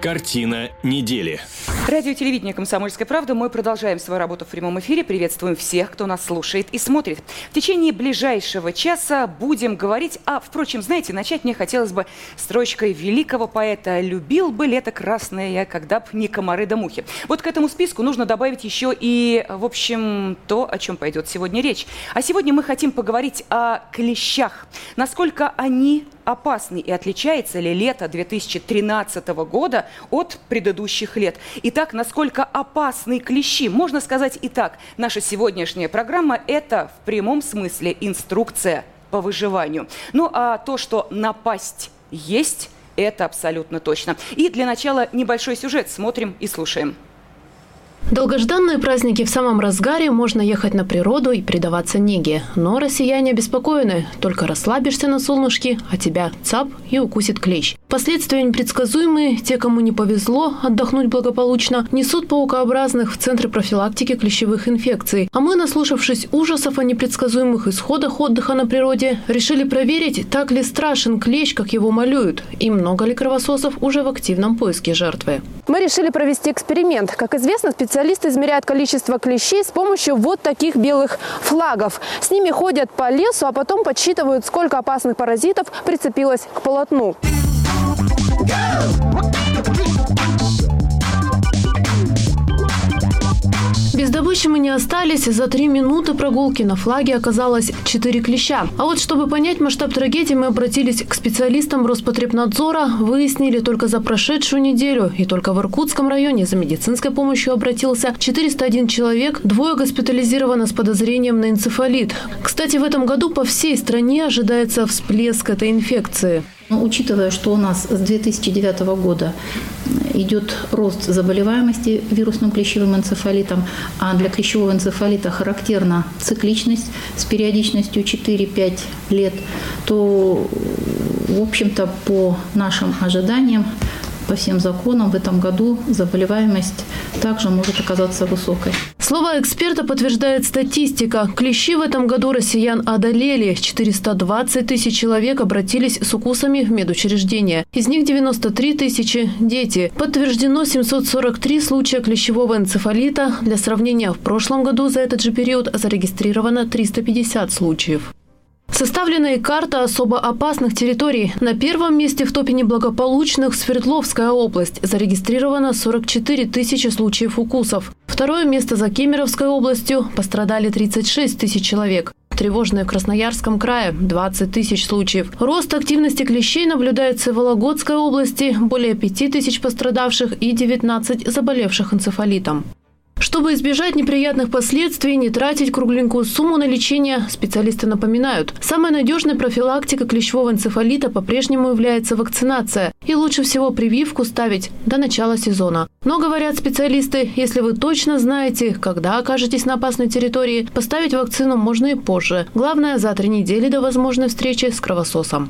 Картина недели. Радио телевидение «Комсомольская правда». Мы продолжаем свою работу в прямом эфире. Приветствуем всех, кто нас слушает и смотрит. В течение ближайшего часа будем говорить... А, впрочем, знаете, начать мне хотелось бы строчкой великого поэта «Любил бы лето красное я, когда б не комары да мухи». Вот к этому списку нужно добавить еще и, в общем, то, о чем пойдет сегодня речь. А сегодня мы хотим поговорить о клещах. Насколько они опасны и отличается ли лето 2013 года от предыдущих лет. Итак, насколько опасны клещи? Можно сказать и так. Наша сегодняшняя программа – это в прямом смысле инструкция по выживанию. Ну а то, что напасть есть, это абсолютно точно. И для начала небольшой сюжет смотрим и слушаем. Долгожданные праздники в самом разгаре, можно ехать на природу и предаваться неге. Но россияне обеспокоены. Только расслабишься на солнышке, а тебя цап и укусит клещ. Последствия непредсказуемые. Те, кому не повезло отдохнуть благополучно, несут паукообразных в Центры профилактики клещевых инфекций. А мы, наслушавшись ужасов о непредсказуемых исходах отдыха на природе, решили проверить, так ли страшен клещ, как его малюют, и много ли кровососов уже в активном поиске жертвы. Мы решили провести эксперимент. Как известно, специалисты измеряют количество клещей с помощью вот таких белых флагов. С ними ходят по лесу, а потом подсчитывают, сколько опасных паразитов прицепилось к полотну. Без добычи мы не остались. За три минуты прогулки на флаге оказалось четыре клеща. А вот чтобы понять масштаб трагедии, мы обратились к специалистам Роспотребнадзора. Выяснили только за прошедшую неделю. И только в Иркутском районе за медицинской помощью обратился 401 человек. Двое госпитализировано с подозрением на энцефалит. Кстати, в этом году по всей стране ожидается всплеск этой инфекции. Но ну, учитывая, что у нас с 2009 года идет рост заболеваемости вирусным клещевым энцефалитом, а для клещевого энцефалита характерна цикличность с периодичностью 4-5 лет, то, в общем-то, по нашим ожиданиям, по всем законам в этом году заболеваемость также может оказаться высокой. Слова эксперта подтверждает статистика. Клещи в этом году россиян одолели. 420 тысяч человек обратились с укусами в медучреждения. Из них 93 тысячи – дети. Подтверждено 743 случая клещевого энцефалита. Для сравнения, в прошлом году за этот же период зарегистрировано 350 случаев. Составлена и карта особо опасных территорий. На первом месте в топе неблагополучных Свердловская область. Зарегистрировано 44 тысячи случаев укусов. Второе место за Кемеровской областью. Пострадали 36 тысяч человек. Тревожные в Красноярском крае – 20 тысяч случаев. Рост активности клещей наблюдается в Вологодской области – более 5 тысяч пострадавших и 19 заболевших энцефалитом. Чтобы избежать неприятных последствий, не тратить кругленькую сумму на лечение, специалисты напоминают. Самая надежная профилактика клещевого энцефалита по-прежнему является вакцинация. И лучше всего прививку ставить до начала сезона. Но, говорят специалисты, если вы точно знаете, когда окажетесь на опасной территории, поставить вакцину можно и позже. Главное, за три недели до возможной встречи с кровососом.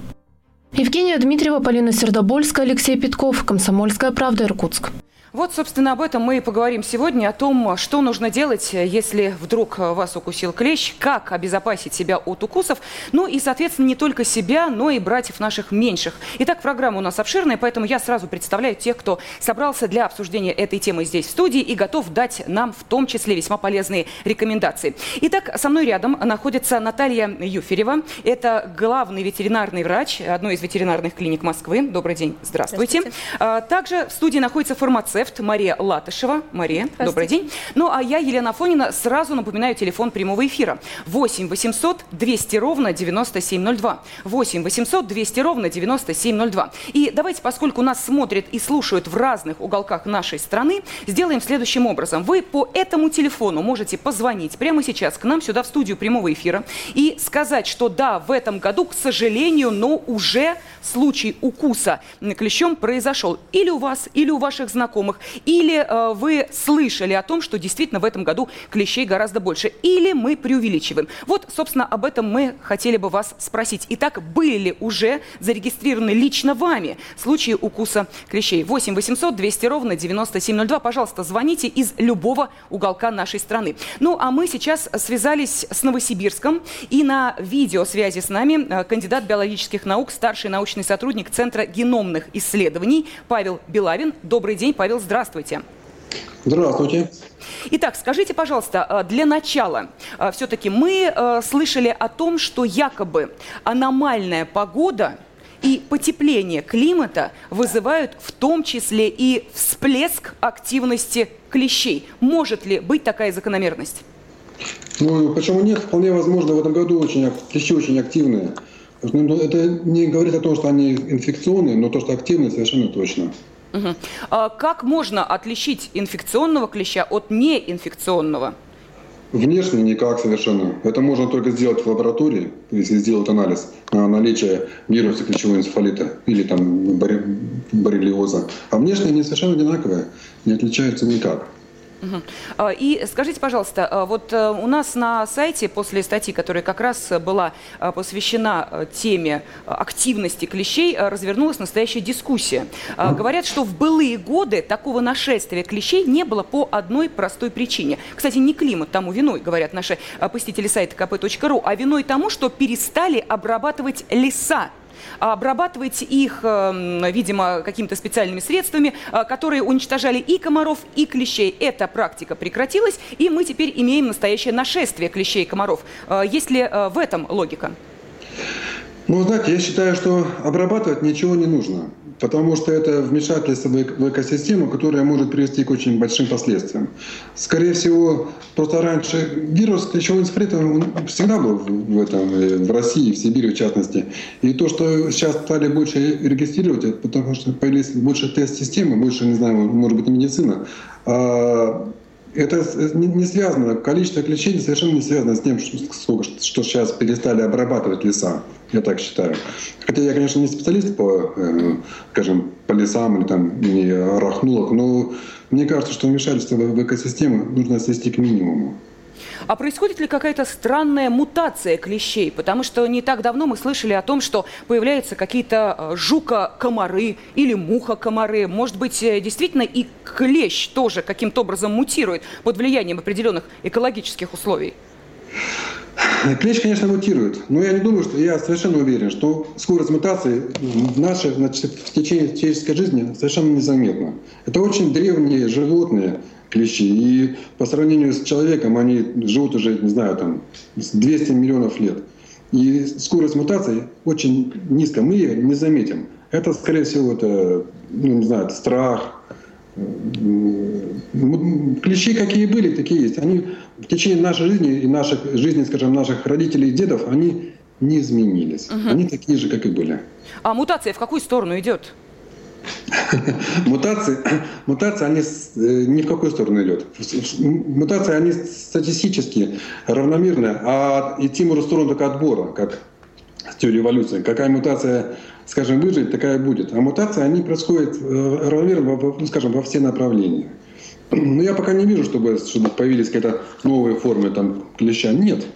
Евгения Дмитриева, Полина Сердобольская, Алексей Питков. Комсомольская правда, Иркутск. Вот, собственно, об этом мы и поговорим сегодня, о том, что нужно делать, если вдруг вас укусил клещ, как обезопасить себя от укусов, ну и, соответственно, не только себя, но и братьев наших меньших. Итак, программа у нас обширная, поэтому я сразу представляю тех, кто собрался для обсуждения этой темы здесь в студии и готов дать нам в том числе весьма полезные рекомендации. Итак, со мной рядом находится Наталья Юферева. Это главный ветеринарный врач одной из ветеринарных клиник Москвы. Добрый день, здравствуйте. здравствуйте. А, также в студии находится фармацевт фармацевт Мария Латышева. Мария, добрый день. Ну, а я, Елена Фонина, сразу напоминаю телефон прямого эфира. 8 800 200 ровно 9702. 8 800 200 ровно 9702. И давайте, поскольку нас смотрят и слушают в разных уголках нашей страны, сделаем следующим образом. Вы по этому телефону можете позвонить прямо сейчас к нам сюда в студию прямого эфира и сказать, что да, в этом году, к сожалению, но уже случай укуса клещом произошел или у вас, или у ваших знакомых насекомых, или э, вы слышали о том, что действительно в этом году клещей гораздо больше, или мы преувеличиваем. Вот, собственно, об этом мы хотели бы вас спросить. Итак, были ли уже зарегистрированы лично вами случаи укуса клещей? 8 800 200 ровно 9702. Пожалуйста, звоните из любого уголка нашей страны. Ну, а мы сейчас связались с Новосибирском, и на видеосвязи с нами э, кандидат биологических наук, старший научный сотрудник Центра геномных исследований Павел Белавин. Добрый день, Павел, здравствуйте. Здравствуйте. Итак, скажите, пожалуйста, э, для начала, э, все-таки мы слышали о том, что якобы аномальная погода и потепление климата вызывают в том числе и всплеск активности клещей. Может ли быть такая закономерность? Ну, почему нет? Вполне возможно, в этом году очень, клещи очень активные. Ну, это не говорит о том, что они инфекционные, но то, что активные, совершенно точно. Угу. А как можно отличить инфекционного клеща от неинфекционного? Внешне никак совершенно. Это можно только сделать в лаборатории, если сделать анализ на наличие вируса клещевого энцефалита или там боррелиоза. А внешне они совершенно одинаковые, не отличаются никак. Угу. И скажите, пожалуйста, а, вот э, у нас на сайте после статьи, которая как раз была а, посвящена э, теме активности клещей, развернулась настоящая дискуссия. Говорят, что в былые годы такого нашествия клещей не было по одной простой причине. Кстати, не климат тому виной, говорят наши посетители сайта kp.ru, а виной тому, что перестали обрабатывать леса а обрабатывать их, эм, видимо, какими-то специальными средствами, э, которые уничтожали и комаров, и клещей. Эта практика прекратилась, и мы теперь имеем настоящее нашествие клещей и комаров. Э, есть ли э, в этом логика? Ну, знаете, я считаю, что обрабатывать ничего не нужно, потому что это вмешательство в экосистему, которое может привести к очень большим последствиям. Скорее всего, просто раньше вирус клещевого энцефалита всегда был в, этом, э, в России, в Сибири в частности. И то, что сейчас стали больше регистрировать, это потому что появились больше тест-системы, больше, не знаю, может быть, медицина, а это не связано, количество клещей совершенно не связано с тем, что, что сейчас перестали обрабатывать леса, я так считаю. Хотя я, конечно, не специалист по, э, скажем, по лесам или там не арахнолог, но мне кажется, что вмешательство в экосистему нужно свести к минимуму. А происходит ли какая-то странная мутация клещей? Потому что не так давно мы слышали о том, что появляются какие-то э, жука-комары или муха-комары. Может быть, э, действительно и клещ тоже каким-то образом мутирует под влиянием определенных экологических условий? Клещ, конечно, мутирует, но я не думаю, что я совершенно уверен, что скорость мутации в нашей значит, в течение человеческой жизни совершенно незаметна. Это очень древние животные, клещи. И по сравнению с человеком они живут уже, не знаю, там 200 миллионов лет. И скорость мутации очень низкая, мы ее не заметим. Это, скорее всего, это, ну, не знаю, страх. Клещи какие были, такие есть. Они в течение нашей жизни и наших жизни, скажем, наших родителей и дедов, они не изменились. Угу. Они такие же, как и были. А мутация в какую сторону идет? Мутации, мутации, они э, ни в какую сторону идет. Мутации, они статистически равномерные, а идти можно в сторону только отбора, как с теорией эволюции. Какая мутация, скажем, выживет, такая будет. А мутации, они происходят э, равномерно, ну, скажем, во все направления. Но я пока не вижу, чтобы, чтобы появились какие-то новые формы там, клеща. Нет.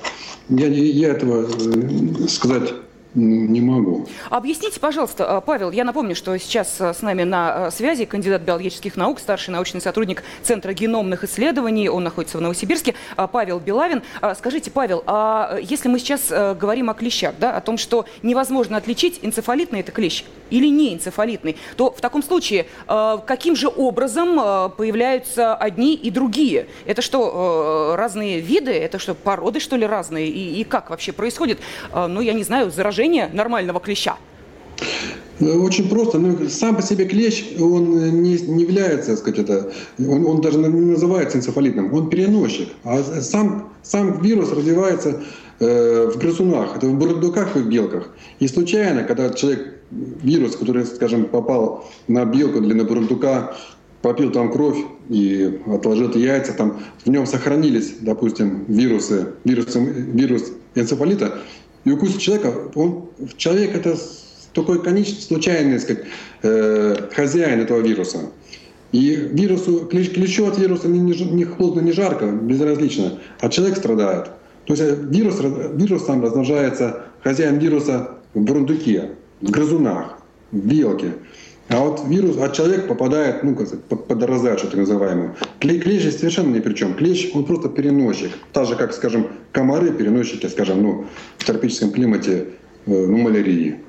Я, я этого э, сказать не могу. Объясните, пожалуйста, э, Павел, я напомню, что сейчас э, с нами на э, связи кандидат биологических наук, старший научный сотрудник Центра геномных исследований, он находится в Новосибирске, Павел Белавин. Скажите, Павел, а если мы сейчас говорим о клещах, да, о том, что невозможно отличить, энцефалитный это клещ или не энцефалитный, то в таком случае каким же образом появляются одни и другие? Это что, разные виды? Это что, породы, что ли, разные? И, и как вообще происходит? Ну, я не знаю, заражение появление нормального клеща? Ну, очень просто. Ну, сам по себе клещ, он не, не является, так сказать, это, он, он даже не называется энцефалитным, он переносчик. А сам, сам вирус развивается э, в грызунах, это в бурундуках и в белках. И случайно, когда человек, вирус, который, скажем, попал на белку или на бурундука, попил там кровь и отложил яйца, там в нем сохранились, допустим, вирусы, вирусы, вирус энцефалита, и укус человека, он, человек это такой конечный, случайный сказать, э, хозяин этого вируса. И вирусу, ключу от вируса не, не холодно, не жарко, безразлично, а человек страдает. То есть э, вирус, вирус сам размножается, хозяин вируса в бурундуке, в грызунах, в белке. А вот вирус, а человек попадает, ну, как под, под розачу, так называемую. Клей, клещ совершенно ни при чем. Клещ, он просто переносчик. Так же, как, скажем, комары, переносчики, скажем, ну, в тропическом климате, э, ну, малярии.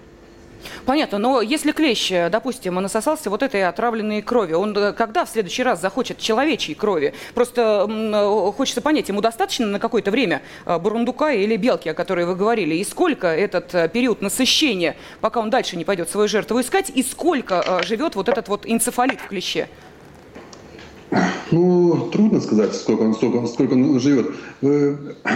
Понятно, но если клещ, допустим, насосался вот этой отравленной крови, он э, когда в следующий раз захочет человечьей крови? Просто э, хочется понять, ему достаточно на какое-то время э, бурундука или белки, о которой вы говорили, и сколько этот период насыщения, пока он дальше не пойдет свою жертву искать, и сколько живет вот этот вот энцефалит в клеще? Ну, трудно сказать, сколько он, сколько, сколько он живет. Э,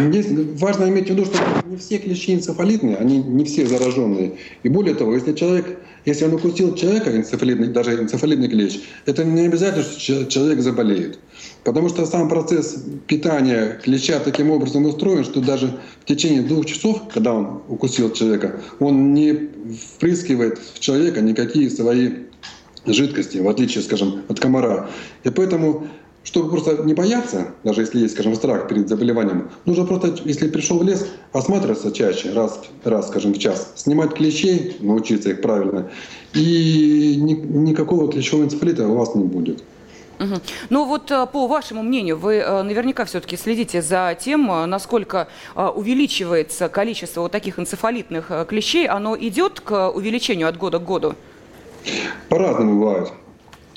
здесь важно иметь в виду, что не все клещи энцефалитные, они не все зараженные. И более того, если человек, если он укусил человека, энцефалитный, даже энцефалитный клещ, это не обязательно, что человек заболеет. Потому что сам процесс питания клеща таким образом устроен, что даже в течение двух часов, когда он укусил человека, он не впрыскивает в человека никакие свои жидкости, в отличие, скажем, от комара. И поэтому, чтобы просто не бояться, даже если есть, скажем, страх перед заболеванием, нужно просто, если пришел в лес, осматриваться чаще, раз, раз скажем, в час, снимать клещей, научиться их правильно, и ни, никакого клещевого энцефалита у вас не будет. Угу. Ну вот э, по вашему мнению, вы э, наверняка все-таки следите за тем, э, насколько увеличивается количество вот таких энцефалитных клещей, оно идет к увеличению от года к году? По-разному бывает.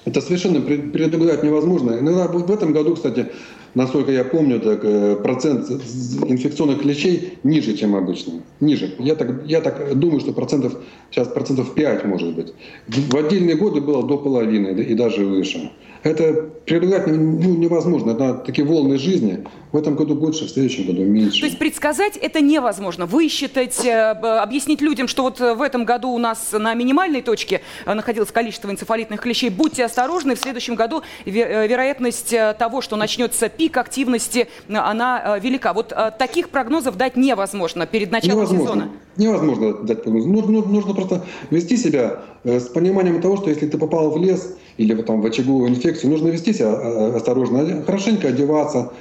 Это совершенно предугадать невозможно. Иногда в этом году, кстати, насколько я помню, так, э, процент инфекционных клещей ниже, чем обычно. Ниже. Я так, я так думаю, что процентов, сейчас процентов 5 может быть. В отдельные годы было до половины и даже выше. Это предугадать ну, невозможно. Это такие волны жизни. В этом году больше, в следующем году меньше. То есть предсказать это невозможно. Высчитать, э, объяснить людям, что вот в этом году у нас на минимальной точке э, находилось количество энцефалитных клещей. Будьте осторожны, в следующем году вероятность того, что начнется пик активности, э, она э, велика. Вот э, таких прогнозов дать невозможно перед началом невозможно. сезона. Невозможно дать прогноз. Нужно, нужно просто вести себя с пониманием того, что если ты попал в лес или там, в очаговую инфекцию, нужно вести себя осторожно, хорошенько одеваться,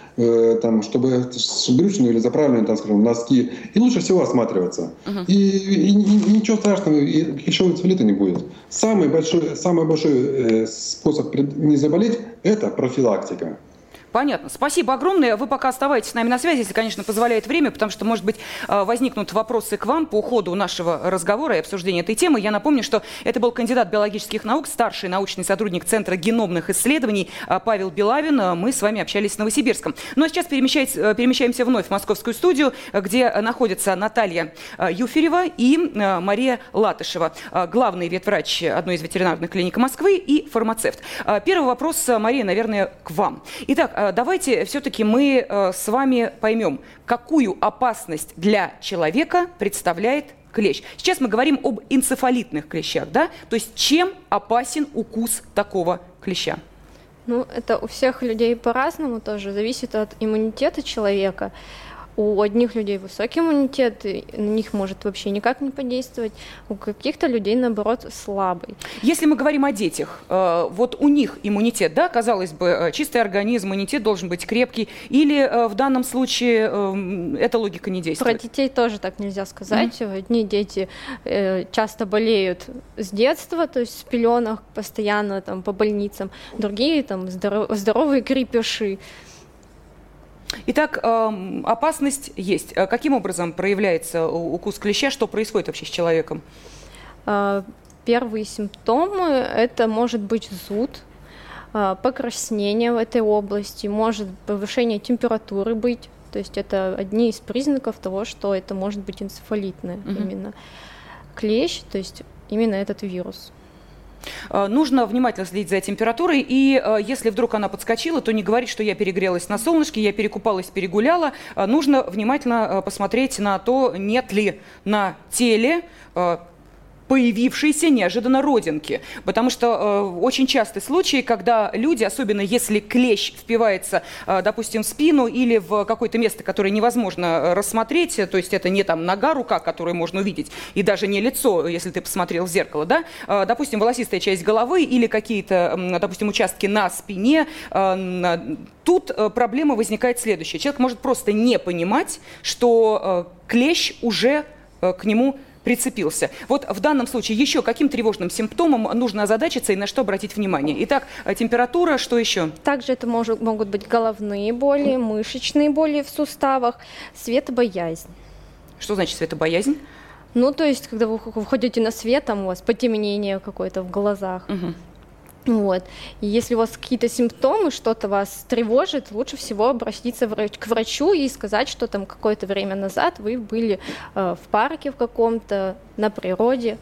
там, чтобы с брючную или заправленные там, скажем, носки. И лучше всего осматриваться. Uh-huh. И, и, и ничего страшного, и еще цвета не будет. Самый большой, самый большой способ не заболеть – это профилактика. Понятно. Спасибо огромное. Вы пока оставайтесь с нами на связи, если, конечно, позволяет время, потому что, может быть, э, возникнут вопросы к вам по ходу нашего разговора и обсуждения этой темы. Я напомню, что это был кандидат биологических наук, старший научный сотрудник Центра геномных исследований э, Павел Белавин. Э, мы с вами общались с Новосибирском. Ну а сейчас перемещаемся вновь в московскую студию, где находятся Наталья Юферева и Мария Латышева, главный ветврач одной из ветеринарных клиник Москвы и фармацевт. Первый вопрос, Мария, наверное, к вам. Итак, Э, давайте все-таки мы э, с вами поймем, какую опасность для человека представляет клещ. Сейчас мы говорим об энцефалитных клещах, да? То есть чем опасен укус такого клеща? Ну, это у всех людей по-разному тоже, зависит от иммунитета человека у одних людей высокий иммунитет, и на них может вообще никак не подействовать, у каких-то людей, наоборот, слабый. Если мы говорим о детях, э, вот у них иммунитет, да, казалось бы, э, чистый организм, иммунитет должен быть крепкий, или э, в данном случае эта логика не действует? Про детей тоже так нельзя сказать. Mm-hmm. Одни дети часто болеют с детства, то есть с пеленок постоянно там по больницам, другие там здоровые крепыши. Итак, эм, опасность есть. Э, каким образом проявляется укус клеща? Что происходит вообще с человеком? Э, первые симптомы – это может быть зуд, э, покраснение в этой области, может повышение температуры быть. То есть это одни из признаков того, что это может быть энцефалитное угу. именно. Клещ, то есть именно этот вирус. Э, нужно внимательно следить за температурой, и э, если вдруг она подскочила, то не говорить, что я перегрелась на солнышке, я перекупалась, перегуляла. Э, нужно внимательно посмотреть на то, нет ли на теле появившиеся неожиданно родинки. Потому что э, очень частый случай, когда люди, особенно если клещ впивается, э, допустим, в спину или в какое-то место, которое невозможно э, рассмотреть, то есть это не там нога, рука, которую можно увидеть, и даже не лицо, если ты посмотрел в зеркало, да, э, допустим, волосистая часть головы или какие-то, э, допустим, участки на спине, э, тут э, проблема возникает следующая. Человек может просто не понимать, что э, клещ уже э, к нему прицепился. Вот в данном случае еще каким тревожным симптомом нужно озадачиться и на что обратить внимание? Итак, э, температура, что еще? Также это может, могут быть головные боли, мышечные боли в суставах, светобоязнь. Что значит светобоязнь? Ну, то есть, когда вы выходите на свет, там у вас потемнение какое-то в глазах. Угу. Вот. И если у вас какие-то симптомы, что-то вас тревожит, лучше всего обратиться к врачу и сказать, что там какое-то время назад вы были э, в парке в каком-то, на природе.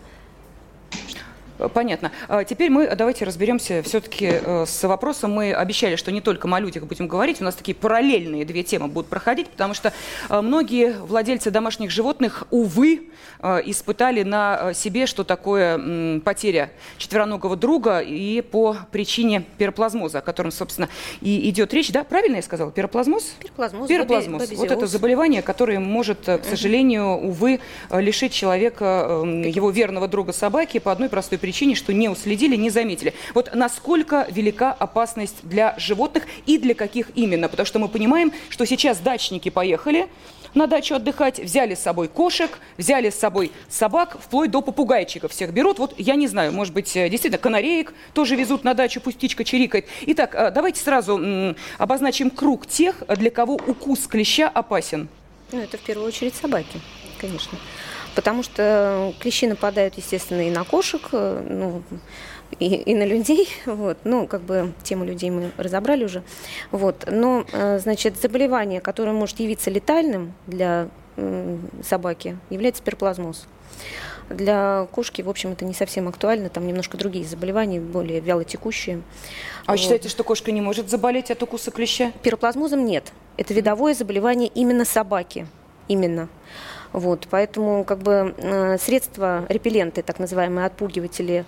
Понятно. А теперь мы давайте разберемся все-таки э, с вопросом. Мы обещали, что не только о людях будем говорить, у нас такие параллельные две темы будут проходить, потому что э, многие владельцы домашних животных, увы, э, испытали на себе, что такое потеря четвероногого друга и по причине пироплазмоза, о котором, собственно, и идет речь. Да, правильно я сказала? Пироплазмоз? Пироплазмоз. Пироплазмоз. Вот это заболевание, которое может, к сожалению, увы, лишить человека его верного друга собаки по одной простой причине причине, что не уследили, не заметили. Вот насколько велика опасность для животных и для каких именно? Потому что мы понимаем, что сейчас дачники поехали, на дачу отдыхать, взяли с собой кошек, взяли с собой собак, вплоть до попугайчиков всех берут. Вот я не знаю, может быть, э, действительно, канареек тоже везут на дачу, пусть птичка чирикает. Итак, э, давайте сразу обозначим круг тех, для кого укус клеща опасен. Ну, это в первую очередь собаки, конечно потому что клещи нападают, естественно, и на кошек, э, ну, и, и на людей, вот, ну, как бы тему людей мы разобрали уже, вот, но, э, значит, заболевание, которое может явиться летальным для собаки, является перплазмоз. Для кошки, в общем, это не совсем актуально, там немножко другие заболевания, более вялотекущие. А вот. вы считаете, что кошка не может заболеть от укуса клеща? Пироплазмозом нет. Это видовое заболевание именно собаки. Именно. Вот, поэтому как бы э, средства, репелленты, так называемые отпугиватели,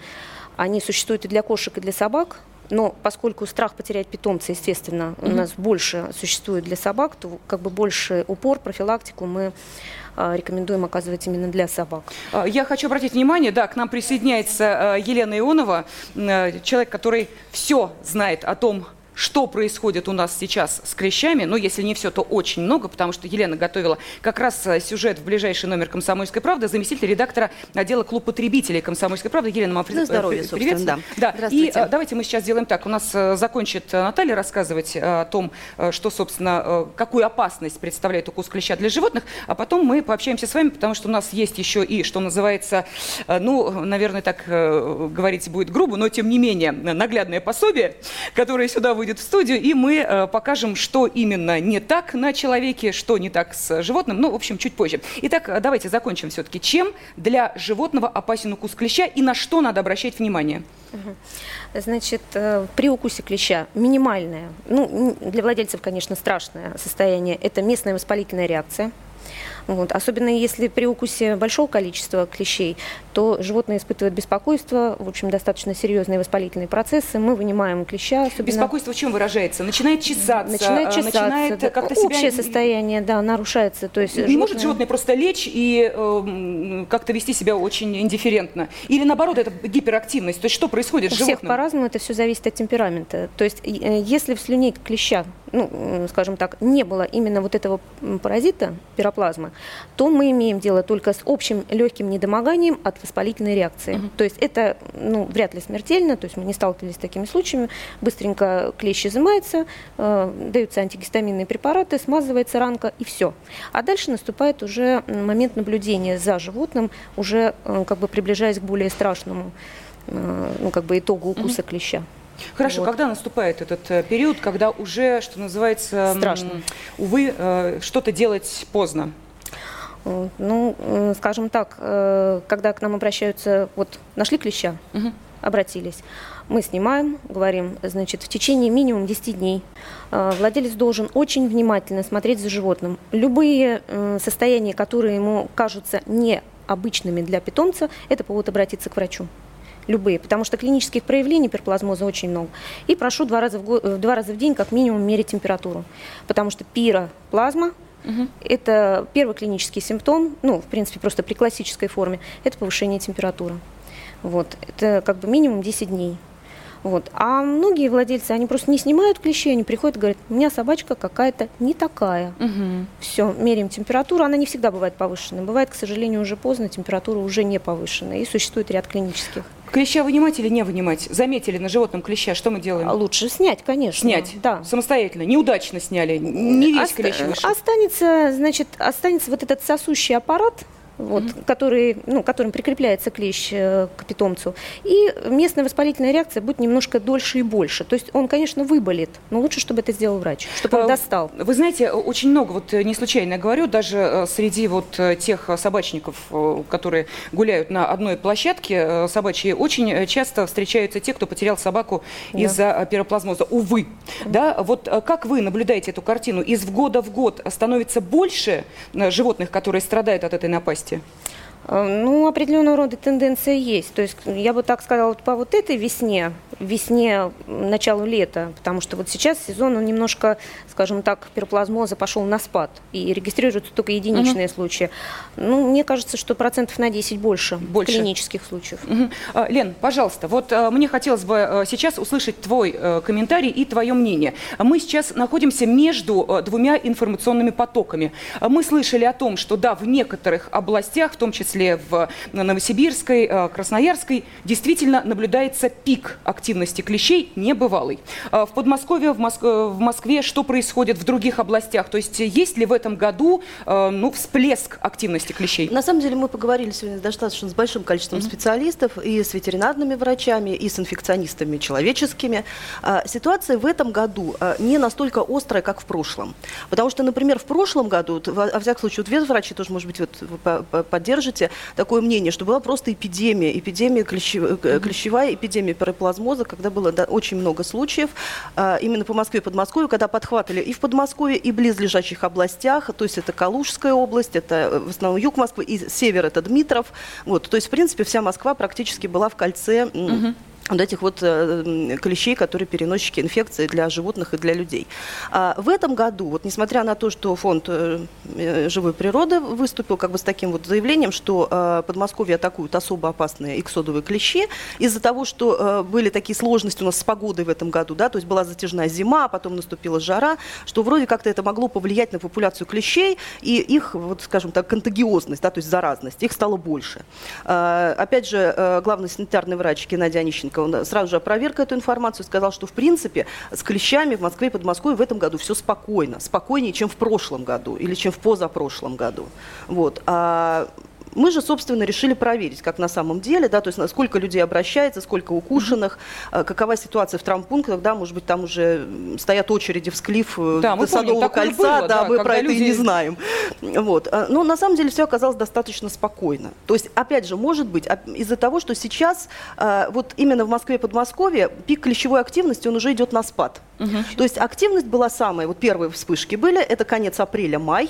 они существуют и для кошек, и для собак. Но поскольку страх потерять питомца, естественно, mm-hmm. у нас больше существует для собак, то как бы больше упор, профилактику мы э, рекомендуем оказывать именно для собак. А, я хочу обратить внимание, да, к нам присоединяется э, Елена Ионова, человек, который все знает о том, что происходит у нас сейчас с клещами, ну, если не все, то очень много, потому что Елена готовила как раз э, сюжет в ближайший номер «Комсомольской правды», заместитель редактора отдела клуб потребителей «Комсомольской правды». Елена, вам привет. здоровья, привет. Да. да. И а, давайте мы сейчас сделаем так. У нас а, закончит Наталья рассказывать а, о том, что, собственно, какую опасность представляет укус клеща для животных, а потом мы пообщаемся с вами, потому что у нас есть еще и, что называется, ну, наверное, так говорить будет грубо, но, тем не менее, наглядное пособие, которое сюда вы выйдет в студию, и мы э, покажем, что именно не так на человеке, что не так с животным. Ну, в общем, чуть позже. Итак, э, давайте закончим все-таки. Чем для животного опасен укус клеща и на что надо обращать внимание? Значит, э, при укусе клеща минимальное, ну, для владельцев, конечно, страшное состояние, это местная воспалительная реакция – вот. Особенно если при укусе большого количества клещей, то животное испытывает беспокойство, в общем, достаточно серьезные воспалительные процессы. Мы вынимаем клеща. Особенно... Беспокойство в чем выражается? Начинает чесаться? Начинает чесаться. Начинает да. как-то Общее себя... состояние, да, нарушается. То есть Не животное... может животное просто лечь и э, как-то вести себя очень индифферентно? Или наоборот, это гиперактивность? То есть что происходит У с животным? всех по-разному, это все зависит от темперамента. То есть э, если в слюне клеща, ну, скажем так, не было именно вот этого паразита, пироплазмы, то мы имеем дело только с общим легким недомоганием от воспалительной реакции. Угу. То есть это ну, вряд ли смертельно, то есть мы не сталкивались с такими случаями. Быстренько клещ изымается, э, даются антигистаминные препараты, смазывается ранка и все. А дальше наступает уже момент наблюдения за животным, уже э, как бы приближаясь к более страшному э, ну, как бы итогу укуса угу. клеща. Хорошо, вот. когда наступает этот э, период, когда уже, что называется, страшно, увы, э, что-то делать поздно? Ну, скажем так, э, когда к нам обращаются, вот нашли клеща, угу. обратились, мы снимаем, говорим, значит, в течение минимум 10 дней э, владелец должен очень внимательно смотреть за животным. Любые э, состояния, которые ему кажутся не обычными для питомца, это повод обратиться к врачу любые, потому что клинических проявлений пироплазмоза очень много. И прошу два раза в, год, два раза в день как минимум мерить температуру, потому что пироплазма Угу. Это первый клинический симптом, ну, в принципе, просто при классической форме, это повышение температуры. Вот. Это как бы минимум 10 дней. Вот. А многие владельцы, они просто не снимают клещи, они приходят и говорят, у меня собачка какая-то не такая. Угу. Все, меряем температуру, она не всегда бывает повышенной. Бывает, к сожалению, уже поздно, температура уже не повышенная. И существует ряд клинических. Клеща вынимать или не вынимать? Заметили на животном клеща, что мы делаем? А лучше снять, конечно. Снять? Да. Самостоятельно? Неудачно сняли? Не весь Оста- клещ вышел? Останется, значит, останется вот этот сосущий аппарат, вот, mm-hmm. который, ну, которым прикрепляется клещ э, к питомцу. И местная воспалительная реакция будет немножко дольше и больше. То есть он, конечно, выболит, но лучше, чтобы это сделал врач, чтобы он а, достал. Вы знаете, очень много, вот э, не случайно говорю, даже э, среди вот тех собачников, которые гуляют на одной площадке собачьей, очень часто встречаются те, кто потерял собаку да. из-за пироплазмоза. Увы. Mm-hmm. Да, вот как вы наблюдаете эту картину? Из года в год становится больше животных, которые страдают от этой напасти? Области? Э, ну, определенного рода тенденция есть. То есть я бы так сказала, вот по вот этой весне, весне, началу лета, потому что вот сейчас сезон, он немножко, скажем так, пироплазмоза пошел на спад, и регистрируются только единичные угу. случаи. Ну, мне кажется, что процентов на 10 больше, больше. клинических случаев. Угу. Лен, пожалуйста, вот а, мне хотелось бы а, сейчас услышать твой а, комментарий и твое мнение. Мы сейчас находимся между двумя информационными потоками. Мы слышали о том, что да, в некоторых областях, в том числе в Новосибирской, Красноярской, действительно наблюдается пик активности активности клещей небывалый. А в Подмосковье, в, Моск... в Москве что происходит в других областях? То есть есть ли в этом году э, ну, всплеск активности клещей? На самом деле мы поговорили сегодня достаточно с большим количеством mm-hmm. специалистов и с ветеринарными врачами, и с инфекционистами человеческими. А, ситуация в этом году а, не настолько острая, как в прошлом. Потому что, например, в прошлом году, во всяком случае, вот ветврачи тоже, может быть, вот вы поддержите такое мнение, что была просто эпидемия, эпидемия клещевая, клещевая эпидемия туберкулеза, когда было да, очень много случаев, а, именно по Москве и Подмосковью, когда подхватывали и в Подмосковье, и в близлежащих областях, то есть это Калужская область, это э, в основном юг Москвы, и север это Дмитров. Вот, то есть, в принципе, вся Москва практически была в кольце... Угу вот этих вот э, клещей, которые переносчики инфекции для животных и для людей. А в этом году, вот несмотря на то, что фонд э, э, живой природы выступил как бы с таким вот заявлением, что Подмосковье атакуют особо опасные иксодовые клещи, из-за того, что были такие сложности у нас с погодой в этом году, да, то есть была затяжная зима, а потом наступила жара, что вроде как-то это могло повлиять на популяцию клещей и их, вот скажем так, контагиозность, да, то есть заразность, их стало больше. Э, опять же, главный санитарный врач Геннадий Онищенко Лещенко, он сразу же опроверг эту информацию, сказал, что в принципе с клещами в Москве и Подмосковье в этом году все спокойно, спокойнее, чем в прошлом году или чем в позапрошлом году. Вот. А мы же, собственно, решили проверить, как на самом деле, да, то есть сколько людей обращается, сколько укушенных, mm-hmm. какова ситуация в травмпунктах, да, может быть, там уже стоят очереди в склиф э, да, до Садового кольца, было, да, да, мы про люди... это и не знаем. Вот. А, но на самом деле все оказалось достаточно спокойно. То есть, опять же, может быть, из-за того, что сейчас а, вот именно в Москве и Подмосковье пик клещевой активности, он уже идет на спад. Угу. То есть активность была самая, вот первые вспышки были, это конец апреля-май,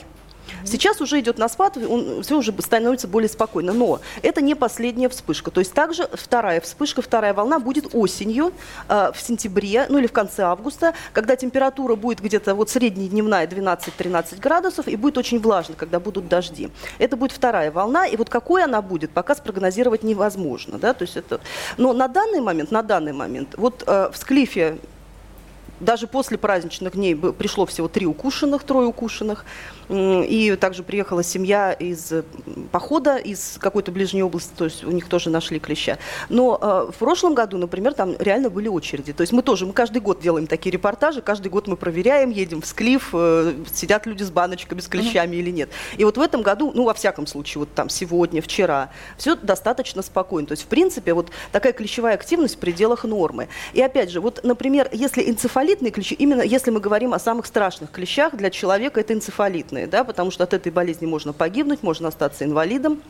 Сейчас уже идет на спад, он все уже становится более спокойно. Но это не последняя вспышка. То есть также вторая вспышка, вторая волна будет осенью, э, в сентябре, ну или в конце августа, когда температура будет где-то вот среднедневная 12-13 градусов и будет очень влажно, когда будут дожди. Это будет вторая волна, и вот какой она будет, пока спрогнозировать невозможно. Да? То есть это... Но на данный момент, на данный момент, вот э, в Склифе даже после праздничных дней пришло всего три укушенных, трое укушенных. И также приехала семья из похода, из какой-то ближней области, то есть у них тоже нашли клеща. Но э, в прошлом году, например, там реально были очереди. То есть мы тоже, мы каждый год делаем такие репортажи, каждый год мы проверяем, едем в Склиф, э, сидят люди с баночками, с клещами mm-hmm. или нет. И вот в этом году, ну, во всяком случае, вот там сегодня, вчера, все достаточно спокойно. То есть, в принципе, вот такая клещевая активность в пределах нормы. И опять же, вот, например, если энцефалитные клещи, именно если мы говорим о самых страшных клещах для человека, это энцефалит инвалидные, да, потому что от этой болезни можно погибнуть, можно остаться инвалидом.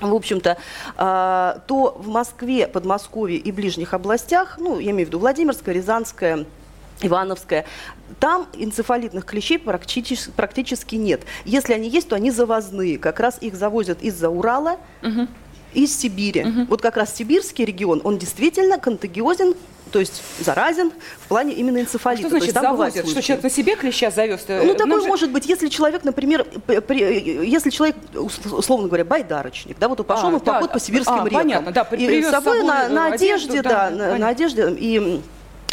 В общем-то, а, то в Москве, Подмосковье и ближних областях, ну, я имею в виду Владимирская, Рязанская, Ивановская. Там энцефалитных клещей практически, практически нет. Если они есть, то они завозные. Как раз их завозят из-за Урала, угу. из Сибири. Угу. Вот как раз сибирский регион, он действительно контагиозен то есть заразен в плане именно энцефалита. А что значит завозят? Что человек на себе клеща завез? Ну, такое же... может быть, если человек, например, при, если человек, условно говоря, байдарочник, да, вот он пошел а, в поход да, по сибирским а, рекам. Понятно, да, и с собой, на, на одежде, одежду, да, да на, на одежде и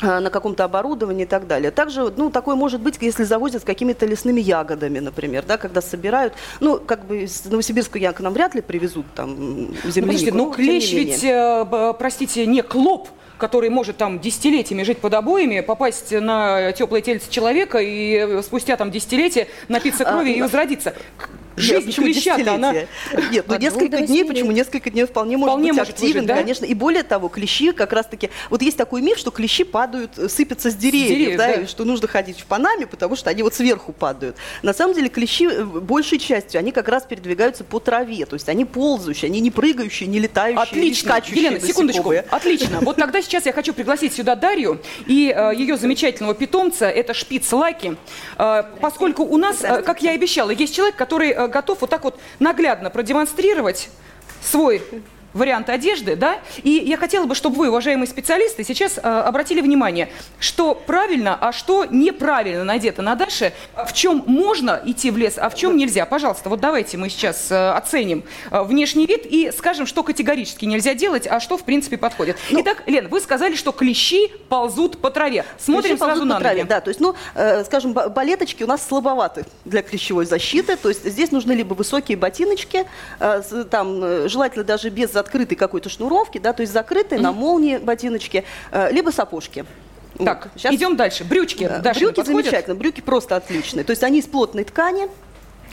а, на каком-то оборудовании и так далее. Также, ну, такое может быть, если завозят с какими-то лесными ягодами, например, да, когда собирают, ну, как бы из Новосибирскую ягод нам вряд ли привезут там землянику. Ну, ну клещ ведь, э, простите, не клоп, который может там десятилетиями жить под обоями, попасть на теплое тельце человека и спустя там десятилетия напиться крови а, и возродиться. Жизнь клеща она... Нет, ну несколько дней, почему несколько дней вполне, вполне может быть активен, выжить, да? конечно. И более того, клещи как раз-таки... Вот есть такой миф, что клещи падают, сыпятся с деревьев, с деревьев да, да. И что нужно ходить в Панаме, потому что они вот сверху падают. На самом деле клещи э, большей частью, они как раз передвигаются по траве, то есть они ползающие, они не прыгающие, не летающие, Отлично. не скачущие. Елена, секундочку. Отлично. Вот тогда сейчас я хочу пригласить сюда Дарью и э, ее замечательного питомца, это шпиц Лаки, э, поскольку у нас, э, как я и обещала, есть человек, который э, готов вот так вот наглядно продемонстрировать свой вариант одежды, да, и я хотела бы, чтобы вы, уважаемые специалисты, сейчас э, обратили внимание, что правильно, а что неправильно надето на Даше, в чем можно идти в лес, а в чем нельзя. Пожалуйста, вот давайте мы сейчас э, оценим э, внешний вид и скажем, что категорически нельзя делать, а что в принципе подходит. Ну, Итак, Лен, вы сказали, что клещи ползут по траве. Смотрим сразу на траве, да, то есть, ну, э, скажем, балеточки у нас слабоваты для клещевой защиты, то есть здесь нужны либо высокие ботиночки, э, там, э, желательно даже без открытой какой-то шнуровки, да, то есть закрытые mm-hmm. на молнии ботиночки, э, либо сапожки. Так, вот. Сейчас... идем дальше. Брючки. Да, брюки замечательно, брюки просто отличные. То есть они из плотной ткани,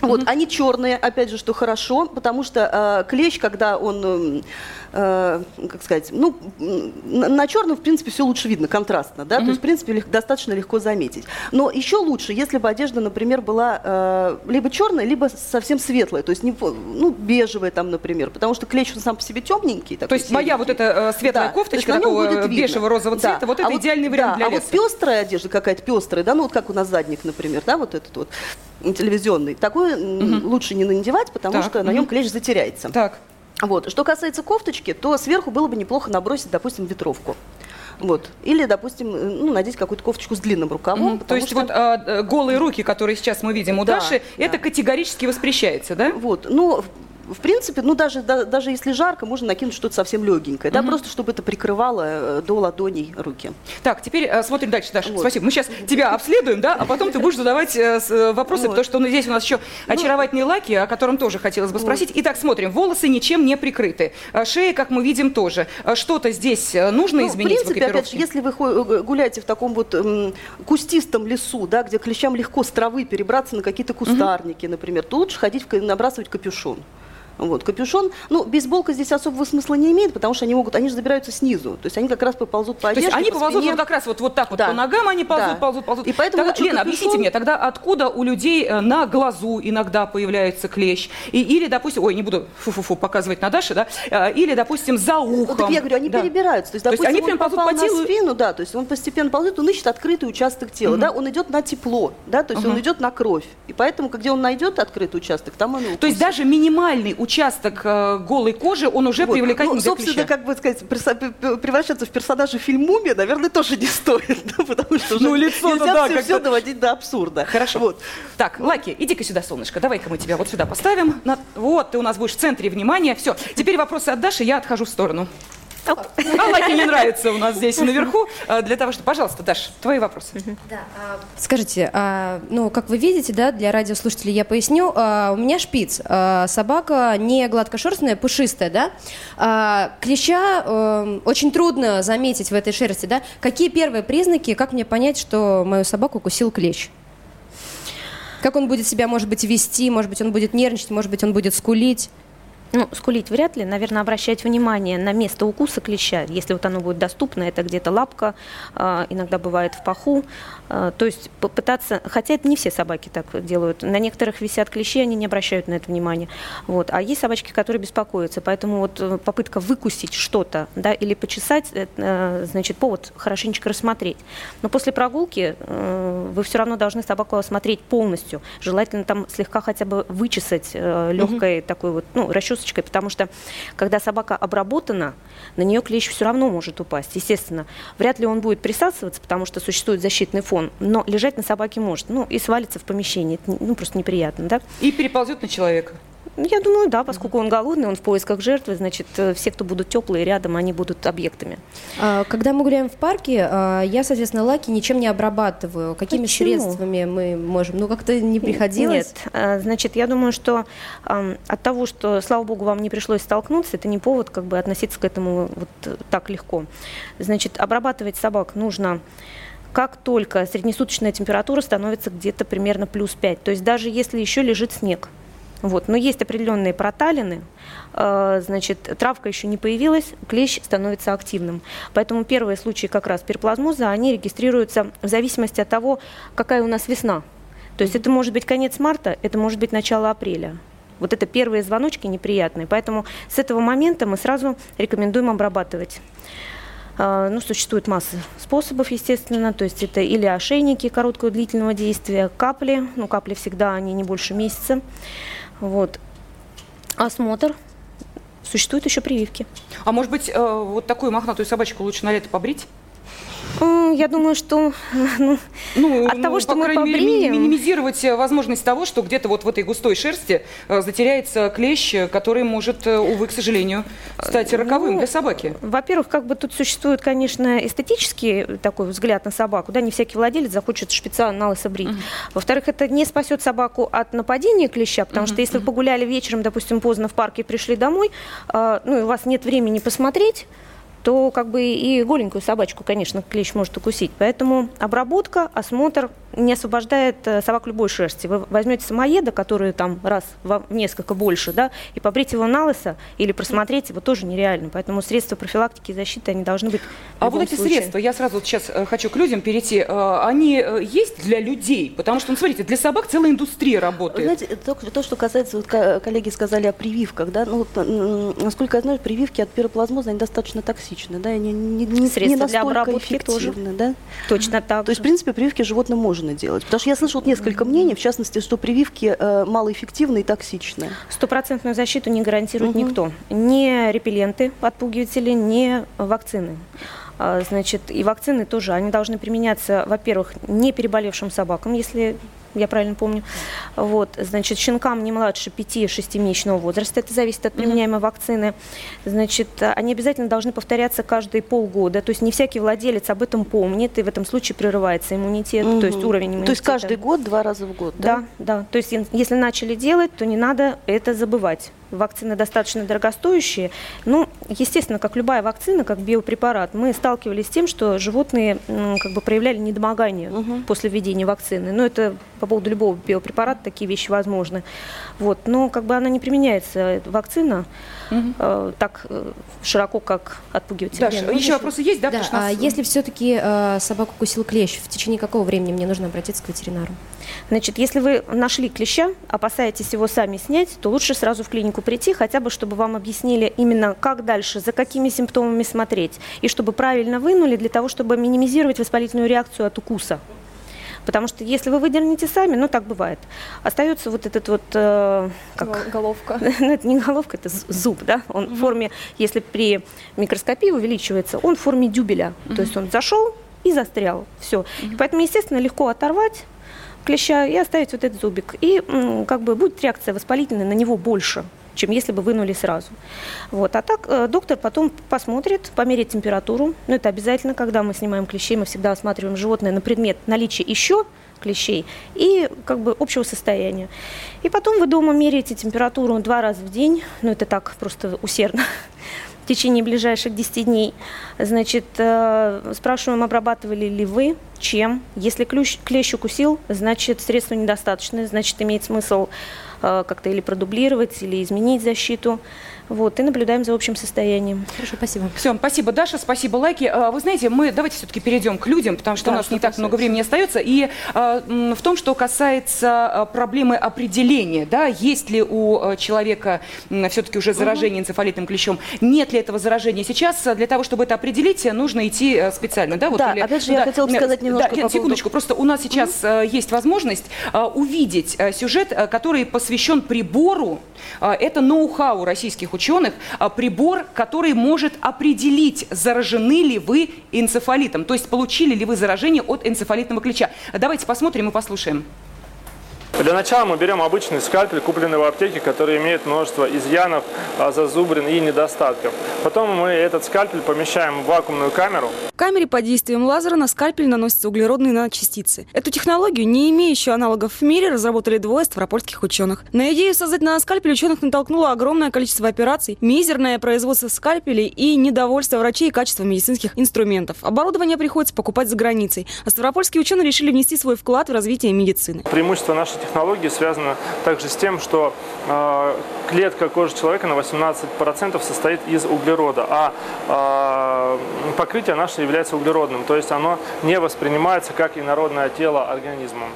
вот, mm-hmm. они черные, опять же, что хорошо, потому что э, клещ, когда он, э, как сказать, ну, на, на черном, в принципе, все лучше видно, контрастно, да, mm-hmm. то есть, в принципе, лег, достаточно легко заметить. Но еще лучше, если бы одежда, например, была э, либо черная, либо совсем светлая, то есть, не, ну, бежевая там, например, потому что клещ, он сам по себе темненький. Такой, то есть, моя вот эта э, светлая да, кофточка такого бежево-розового цвета, да. вот это а идеальный вариант да, для леса. А вот пестрая одежда какая-то пестрая, да, ну, вот как у нас задник, например, да, вот этот вот, телевизионный, такой угу. лучше не надевать, потому так, что на нем клещ затеряется. Так. Вот. Что касается кофточки, то сверху было бы неплохо набросить, допустим, ветровку. Вот. Или, допустим, ну, надеть какую-то кофточку с длинным рукавом. Mm-hmm. То есть что... вот а, голые руки, которые сейчас мы видим у да, Даши, да. это категорически воспрещается, да? Вот. Ну, в принципе, ну даже, да, даже если жарко, можно накинуть что-то совсем легенькое, угу. да, просто чтобы это прикрывало э, до ладоней руки. Так, теперь э, смотрим дальше, Даша. Вот. Спасибо. Мы сейчас тебя обследуем, да, а потом ты будешь задавать э, э вопросы, вот. потому что ну, здесь у нас еще ну, очаровательные лаки, о котором тоже хотелось бы спросить. Вот. Итак, смотрим. Волосы ничем не прикрыты. Шея, как мы видим, тоже. Что-то здесь нужно ну, изменить в принципе, опять же, если вы гуляете в таком вот м, кустистом лесу, да, где клещам легко с травы перебраться на какие-то кустарники, угу. например, то лучше ходить, в, набрасывать капюшон. Вот, капюшон, ну, бейсболка здесь особого смысла не имеет, потому что они могут, они же забираются снизу, то есть они как раз поползут по одежде, То есть они по ползут вот как раз вот, вот так вот да. по ногам, они ползут, да. ползут, ползут. И поэтому тогда, Лена, капюшон... объясните мне, тогда откуда у людей э, на глазу иногда появляется клещ? И, или, допустим, ой, не буду фу-фу-фу показывать на Даше, да, э, или, допустим, за ухом. Вот так я говорю, они да. перебираются, то есть, допустим, то есть они он попал по телу... на спину, да, то есть он постепенно ползет, он ищет открытый участок тела, угу. да, он идет на тепло, да, то есть угу. он идет на кровь, и поэтому, где он найдет открытый участок, там он То есть даже минимальный участок э, голой кожи, он уже вот. привлекательный ну, собственно, как бы сказать, превращаться в персонажа фильм «Мумия», наверное, тоже не стоит, да, потому что уже ну, лицо нельзя да, все, все доводить до абсурда. Хорошо. Вот. Так, Лаки, иди-ка сюда, солнышко, давай-ка мы тебя вот сюда поставим. Вот, ты у нас будешь в центре внимания. Все, теперь вопросы от Даши, я отхожу в сторону. Аллахе не нравится у нас здесь наверху. А, для того, что, пожалуйста, Даш, твои вопросы. Да, а, скажите, а, ну, как вы видите, да, для радиослушателей я поясню, у меня шпиц, собака не гладкошерстная, пушистая, да. Клеща э, очень трудно заметить в этой шерсти, да. Какие первые признаки, как мне понять, что мою собаку укусил клещ? Как он будет себя, может быть, вести, может быть, он будет нервничать, может быть, он будет скулить? Ну, скулить вряд ли, наверное, обращать внимание на место укуса клеща, если вот оно будет доступно, это где-то лапка, а, иногда бывает в паху, а, то есть попытаться, хотя это не все собаки так делают, на некоторых висят клещи, они не обращают на это внимания, вот, а есть собачки, которые беспокоятся, поэтому вот э, попытка выкусить что-то, да, или почесать, э, значит, повод хорошенечко рассмотреть, но после прогулки э, вы все равно должны собаку осмотреть полностью, желательно там слегка хотя бы вычесать легкой mm-hmm. такой вот, ну, расчес расчесочкой, потому что когда собака обработана, на нее клещ все равно может упасть. Естественно, вряд ли он будет присасываться, потому что существует защитный фон, но лежать на собаке может, ну и свалиться в помещении, это ну, просто неприятно, да? И переползет на человека. Я думаю, да, поскольку он голодный, он в поисках жертвы, значит, э, все, кто будут теплые рядом, они будут объектами. А, когда мы гуляем в парке, а, я, соответственно, лаки ничем не обрабатываю. Какими Почему? средствами мы можем? Ну, как-то не приходилось? Нет, а, значит, я думаю, что от того, что, слава богу, вам не пришлось столкнуться, это не повод как бы относиться к этому вот так легко. Значит, обрабатывать собак нужно как только среднесуточная температура становится где-то примерно плюс 5. То есть даже если еще лежит снег, вот. Но есть определенные проталины, э, значит, травка еще не появилась, клещ становится активным. Поэтому первые случаи как раз перплазмоза, они регистрируются в зависимости от того, какая у нас весна. То есть это может быть конец марта, это может быть начало апреля. Вот это первые звоночки неприятные. Поэтому с этого момента мы сразу рекомендуем обрабатывать. Э, ну, существует масса способов, естественно, то есть это или ошейники короткого длительного действия, капли, ну, капли всегда, они не больше месяца, вот. Осмотр. Существуют еще прививки. А может быть, э, вот такую мохнатую собачку лучше на лето побрить? Я думаю, что ну, ну, от того, ну, что мы побреем... Мере, минимизировать э, возможность того, что где-то вот в этой густой шерсти э, затеряется клещ, который может, э, увы, к сожалению, стать роковым ну, для собаки. Во-первых, как бы тут существует, конечно, эстетический такой взгляд на собаку. Да, не всякий владелец захочет шпица на лысо брить. Uh-huh. Во-вторых, это не спасет собаку от нападения клеща, потому uh-huh. что если вы погуляли вечером, допустим, поздно в парке и пришли домой, ну, и у вас нет времени посмотреть, то как бы и голенькую собачку, конечно, клещ может укусить. Поэтому обработка, осмотр не освобождает э, собак любой шерсти. Вы возьмете самоеда, который там раз в несколько больше, да, и побрить его на лысо или просмотреть его тоже нереально. Поэтому средства профилактики и защиты, они должны быть А вот эти случае. средства, я сразу вот сейчас э, хочу к людям перейти, э, они есть для людей? Потому что, ну, смотрите, для собак целая индустрия работает. Знаете, то, то что касается, вот коллеги сказали о прививках, да, ну, вот, насколько я знаю, прививки от пироплазмоза, они достаточно токсичны, да, они не, не, Средства не для обработки тоже. да? Точно так То есть, в принципе, прививки животным можно можно делать? Потому что я слышала несколько мнений, в частности, что прививки э, малоэффективны и токсичны. Стопроцентную защиту не гарантирует угу. никто. Ни репелленты, отпугиватели, ни вакцины. А, значит, и вакцины тоже, они должны применяться, во-первых, не переболевшим собакам, если я правильно помню. Вот, значит, щенкам не младше 5-6-месячного возраста, это зависит от применяемой mm-hmm. вакцины. Значит, они обязательно должны повторяться каждые полгода, то есть не всякий владелец об этом помнит, и в этом случае прерывается иммунитет, mm-hmm. то есть уровень иммунитета. То есть каждый год, два раза в год, да? Да, да. То есть если начали делать, то не надо это забывать вакцины достаточно дорогостоящие. Ну, естественно, как любая вакцина, как биопрепарат, мы сталкивались с тем, что животные как бы проявляли недомогание угу. после введения вакцины. Но это по поводу любого биопрепарата такие вещи возможны. Вот. Но как бы она не применяется, вакцина, угу. э, так э, широко, как отпугиватель. Даша, ну, еще вопросы есть, да? Да, а нас... если все-таки э, собаку укусил клещ, в течение какого времени мне нужно обратиться к ветеринару? Значит, если вы нашли клеща, опасаетесь его сами снять, то лучше сразу в клинику прийти, хотя бы чтобы вам объяснили именно как дальше, за какими симптомами смотреть, и чтобы правильно вынули для того, чтобы минимизировать воспалительную реакцию от укуса. Потому что если вы выдернете сами, ну так бывает, остается вот этот вот... Э, как... Головка. ну, это не головка, это зуб, да? Он угу. в форме, если при микроскопии увеличивается, он в форме дюбеля. Угу. То есть он зашел и застрял. Все. Угу. Поэтому, естественно, легко оторвать клеща и оставить вот этот зубик. И как бы будет реакция воспалительная на него больше чем если бы вынули сразу. Вот. А так э, доктор потом посмотрит, померит температуру. Ну, это обязательно, когда мы снимаем клещей, мы всегда осматриваем животное на предмет наличия еще клещей и как бы общего состояния. И потом вы дома меряете температуру два раза в день, ну это так просто усердно, в течение ближайших 10 дней. Значит, э, спрашиваем, обрабатывали ли вы, чем. Если клещ, клещ укусил, значит, средства недостаточно, значит, имеет смысл как-то или продублировать, или изменить защиту. Вот, и наблюдаем за общим состоянием. Хорошо, спасибо. Все, спасибо, Даша, спасибо, лайки. А, Вы знаете, мы давайте все-таки перейдем к людям, потому что Да, у нас что не так касается. много времени остается. И а, в том, что касается а, проблемы определения, да, есть ли у человека все-таки уже заражение энцефалитным клещом, нет ли этого заражения сейчас, для того, чтобы это определить, нужно идти специально, да? Да, опять же, я хотела бы сказать немножко Да, по поводу- секундочку, просто у нас сейчас а, есть возможность увидеть сюжет, который посвящен прибору, это ноу-хау российских ученых, а, прибор, который может определить, заражены ли вы энцефалитом, то есть получили ли вы заражение от энцефалитного клеща. Давайте посмотрим и послушаем. Для начала мы берем обычный скальпель, купленный в аптеке, который имеет множество изъянов, а, зазубрин и недостатков. Потом мы этот скальпель помещаем в вакуумную камеру. В камере под действием лазера на скальпель наносятся углеродные наночастицы. Эту технологию, не имеющую аналогов в мире, разработали двое ставропольских ученых. На идею создать наноскальпель ученых натолкнуло огромное количество операций, мизерное производство скальпелей и недовольство врачей качеством медицинских инструментов. Оборудование приходится покупать за границей, а ставропольские ученые решили внести свой вклад в развитие медицины. Преимущество нашей технологии связано также с тем, что э, клетка кожи человека на 18% состоит из углерода, а э, покрытие наше является углеродным, то есть оно не воспринимается как инородное тело организмом.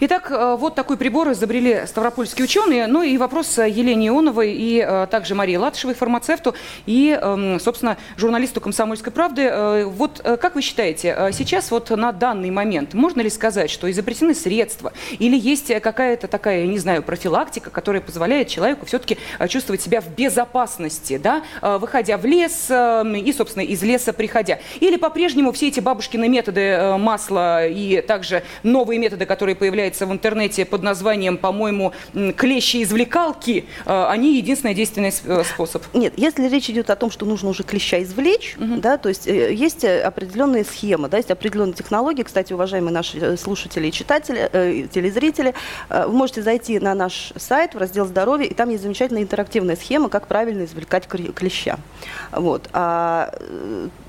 Итак, э, вот такой прибор изобрели ставропольские ученые. Ну и вопрос э, Елене Ионовой и э, также Марии Латышевой, фармацевту и, эм, собственно, журналисту «Комсомольской правды». Вот как вы считаете, сейчас вот на данный момент можно ли сказать, что изобретены средства или есть какая-то такая, не знаю, профилактика, которая позволяет человеку все-таки чувствовать себя в безопасности, да, выходя в лес э, и, собственно, из леса приходя? Или по-прежнему все эти бабушкины методы масла и также новые методы, которые появляются в интернете под названием, по-моему, м, клещи-извлекалки, э, они единственный действенный э, способ. Нет, если речь идет о том, что нужно уже клеща извлечь, да, то есть э, есть определенная схема, да, есть определенные технологии. Кстати, уважаемые наши слушатели и читатели, э, телезрители, э, вы можете зайти на наш сайт в раздел здоровья, и там есть замечательная интерактивная схема, как правильно извлекать клеща. Вот. А,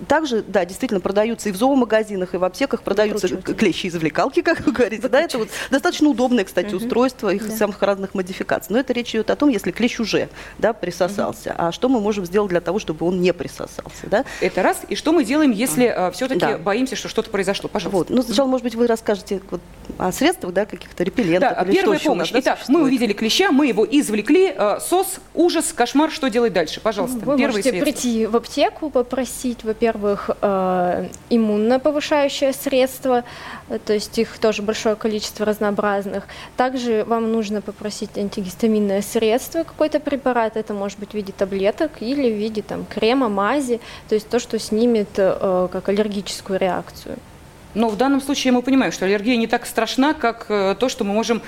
также, да, действительно продаются и в зоомагазинах, и в аптеках продаются клещи-извлекалки, как вы говорите. Да, это вот достаточно удобное, кстати, устройство, их самых разных модификаций. Но это речь идет о том, если клещ уже да, присосался. А что мы можем сделать для того, чтобы он не присосался? Да? Это раз. И что мы делаем, если все-таки Да. боимся, что что-то произошло? Пожалуйста. Вот. Ну, сначала, может быть, вы расскажете вот о средствах, да, каких-то репеллентах. Да, или первая что еще у нас, помощь. да, Итак, мы существует? увидели клеща, мы его извлекли. э, СОС, ужас, кошмар. Что делать дальше? Пожалуйста, Вы первые можете средства. прийти в аптеку, попросить, во-первых, э, иммуноповышающее средство, э, то есть их тоже большое количество разнообразных. Также вам нужно попросить антигистаминное средство, какой-то препарат, это может быть в виде таблеток или в виде там, крема, мази, то есть то, что снимет э, как аллергическую реакцию. Но в данном случае мы понимаем, что аллергия не так страшна, как э, то, что мы можем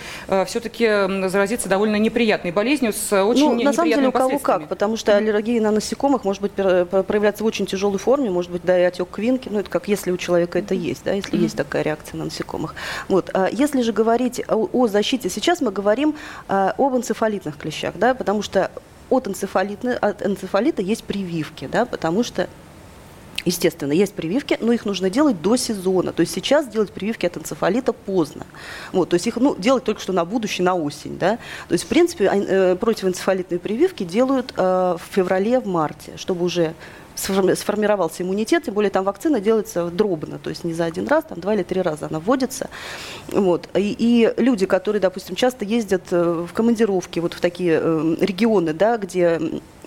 все-таки заразиться довольно неприятной болезнью с э, очень ну, на самом деле у кого как, потому что аллергия на насекомых может быть пр- проявляться в очень тяжелой форме, может быть, да, и отек квинки, ну, это как если у человека это есть, да, если есть такая реакция на насекомых. Вот, а если же говорить о, о защите, сейчас мы говорим а, об энцефалитных клещах, да, потому что от энцефалита, от энцефалита есть прививки, да, потому что Естественно, есть прививки, но их нужно делать до сезона. То есть сейчас делать прививки от энцефалита поздно. Вот, то есть их ну, делать только что на будущее, на осень. Да? То есть, в принципе, э, противоэнцефалитные прививки делают э, в феврале, в марте, чтобы уже сформи- сформировался иммунитет, тем более там вакцина делается дробно, то есть не за один раз, там два или три раза она вводится. Вот. И, и люди, которые, допустим, часто ездят э, в командировки вот в такие э, регионы, да, где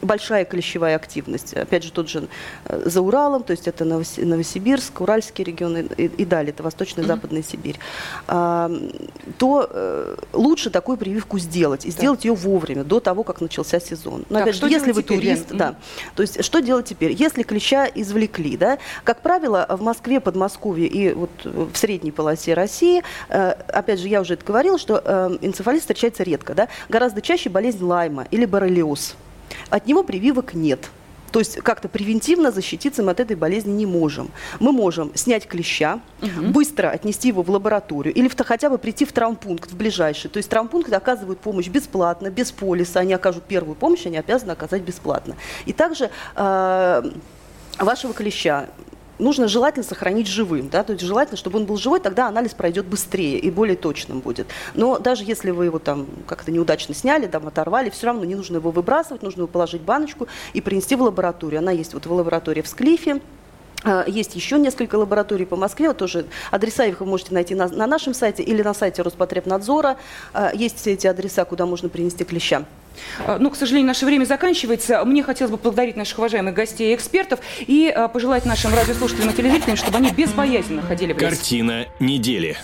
большая клещевая активность, опять же, тот же э, за Уралом, то есть это Новос- Новосибирск, Уральские регионы и, и далее, это Восточная и Западная Сибирь, а, то э, лучше такую прививку сделать, и сделать ее вовремя, до того, как начался сезон. Но Так, опять же, если вы теперь, турист, Лен? да, то есть что делать теперь? Если клеща извлекли, да, как правило, в Москве, Подмосковье и вот в средней полосе России, э, опять же, я уже это говорила, что э, энцефалит встречается редко, да, гораздо чаще болезнь Лайма или боррелиоз. От него прививок нет. То есть как-то превентивно защититься мы от этой болезни не можем. Мы можем снять клеща, быстро отнести его в лабораторию или в- хотя бы прийти в травмпункт в ближайший. То есть травмпункты оказывают помощь бесплатно, без полиса. Они окажут первую помощь, они обязаны оказать бесплатно. И также э, вашего клеща нужно желательно сохранить живым, да, то есть желательно, чтобы он был живой, тогда анализ пройдет быстрее и более точным будет. Но даже если вы его там как-то неудачно сняли, там оторвали, все равно не нужно его выбрасывать, нужно его положить в баночку и принести в лабораторию. Она есть вот в лаборатории в Склифе, а, есть еще несколько лабораторий по Москве, вот тоже адреса их вы можете найти на, на нашем сайте или на сайте Роспотребнадзора. А, есть все эти адреса, куда можно принести клеща. А, ну, к сожалению, наше время заканчивается. Мне хотелось бы поблагодарить наших уважаемых гостей и экспертов и пожелать нашим радиослушателям и телезрителям, чтобы они безбоязненно ходили в лес. Картина недели.